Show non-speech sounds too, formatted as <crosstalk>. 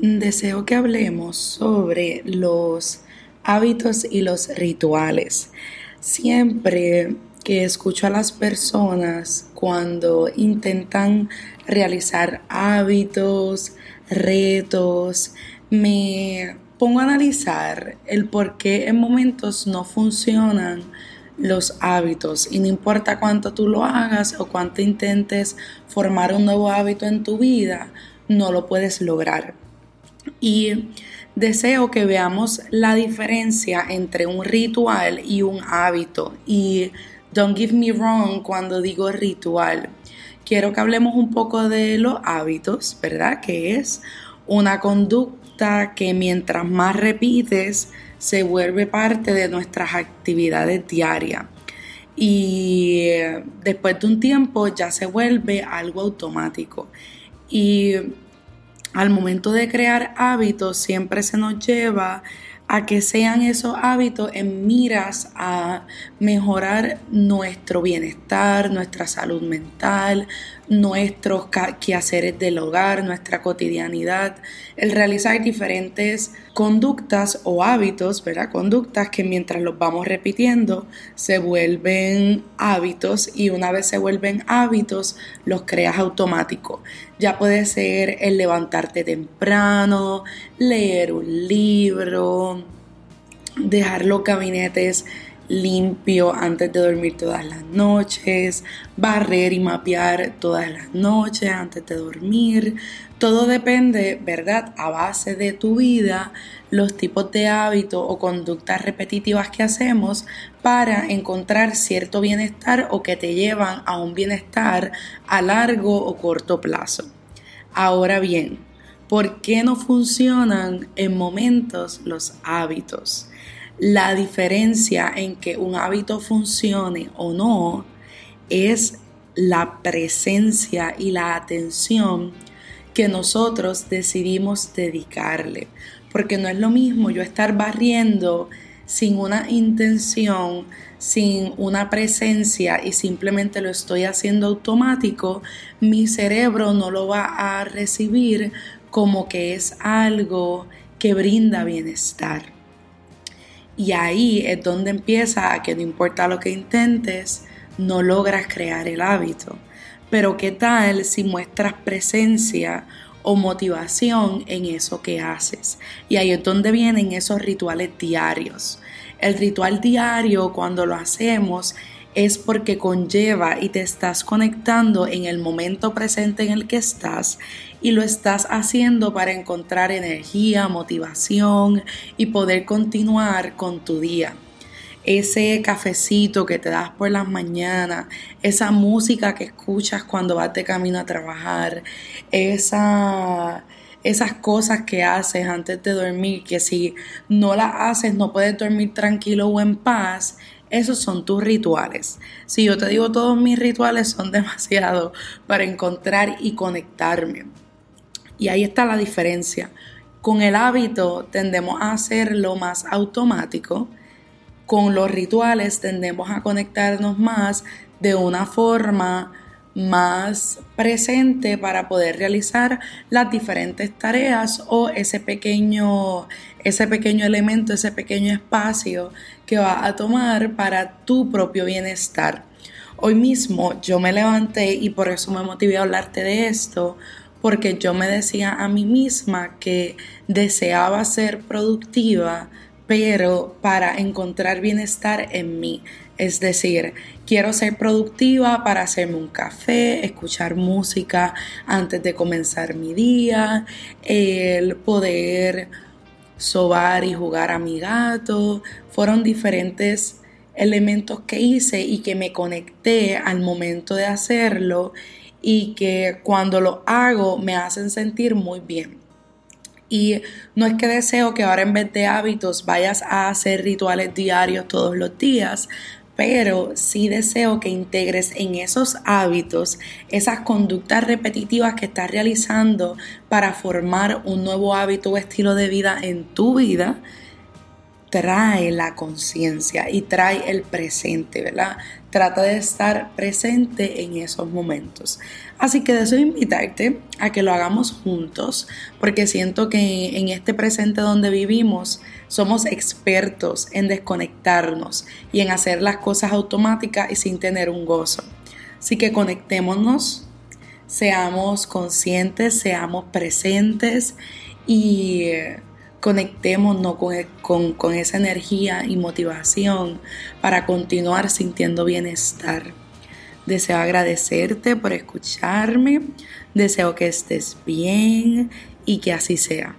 deseo que hablemos sobre los hábitos y los rituales. Siempre que escucho a las personas cuando intentan realizar hábitos, retos, me pongo a analizar el por qué en momentos no funcionan los hábitos y no importa cuánto tú lo hagas o cuánto intentes formar un nuevo hábito en tu vida, no lo puedes lograr. Y deseo que veamos la diferencia entre un ritual y un hábito. Y don't give me wrong cuando digo ritual. Quiero que hablemos un poco de los hábitos, ¿verdad? Que es una conducta que mientras más repites, se vuelve parte de nuestras actividades diarias. Y eh, después de un tiempo ya se vuelve algo automático. Y al momento de crear hábitos siempre se nos lleva a que sean esos hábitos en miras a mejorar nuestro bienestar, nuestra salud mental, nuestros quehaceres del hogar, nuestra cotidianidad, el realizar diferentes conductas o hábitos, ¿verdad? Conductas que mientras los vamos repitiendo se vuelven hábitos y una vez se vuelven hábitos los creas automático. Ya puede ser el levantarte temprano, leer un libro, dejar los gabinetes limpio antes de dormir todas las noches, barrer y mapear todas las noches antes de dormir. Todo depende, ¿verdad? A base de tu vida, los tipos de hábitos o conductas repetitivas que hacemos para encontrar cierto bienestar o que te llevan a un bienestar a largo o corto plazo. Ahora bien, ¿por qué no funcionan en momentos los hábitos? La diferencia en que un hábito funcione o no es la presencia y la atención que nosotros decidimos dedicarle. Porque no es lo mismo yo estar barriendo sin una intención, sin una presencia y simplemente lo estoy haciendo automático, mi cerebro no lo va a recibir como que es algo que brinda bienestar. Y ahí es donde empieza a que no importa lo que intentes, no logras crear el hábito. Pero ¿qué tal si muestras presencia o motivación en eso que haces? Y ahí es donde vienen esos rituales diarios. El ritual diario, cuando lo hacemos, es porque conlleva y te estás conectando en el momento presente en el que estás y lo estás haciendo para encontrar energía, motivación y poder continuar con tu día. Ese cafecito que te das por las mañanas, esa música que escuchas cuando vas de camino a trabajar, esa esas cosas que haces antes de dormir, que si no las haces no puedes dormir tranquilo o en paz, esos son tus rituales. Si yo te digo todos mis rituales son <laughs> demasiado para encontrar y conectarme. Y ahí está la diferencia. Con el hábito tendemos a hacerlo más automático. Con los rituales tendemos a conectarnos más de una forma más presente para poder realizar las diferentes tareas o ese pequeño, ese pequeño elemento, ese pequeño espacio que va a tomar para tu propio bienestar. Hoy mismo yo me levanté y por eso me motivé a hablarte de esto, porque yo me decía a mí misma que deseaba ser productiva, pero para encontrar bienestar en mí. Es decir, quiero ser productiva para hacerme un café, escuchar música antes de comenzar mi día, el poder sobar y jugar a mi gato. Fueron diferentes elementos que hice y que me conecté al momento de hacerlo y que cuando lo hago me hacen sentir muy bien. Y no es que deseo que ahora en vez de hábitos vayas a hacer rituales diarios todos los días, pero sí deseo que integres en esos hábitos esas conductas repetitivas que estás realizando para formar un nuevo hábito o estilo de vida en tu vida. Trae la conciencia y trae el presente, ¿verdad? Trata de estar presente en esos momentos. Así que deseo invitarte a que lo hagamos juntos, porque siento que en este presente donde vivimos somos expertos en desconectarnos y en hacer las cosas automáticas y sin tener un gozo. Así que conectémonos, seamos conscientes, seamos presentes y conectémonos con, con, esa energía y motivación para continuar sintiendo bienestar. Deseo agradecerte por escucharme, deseo que estés bien y que así sea.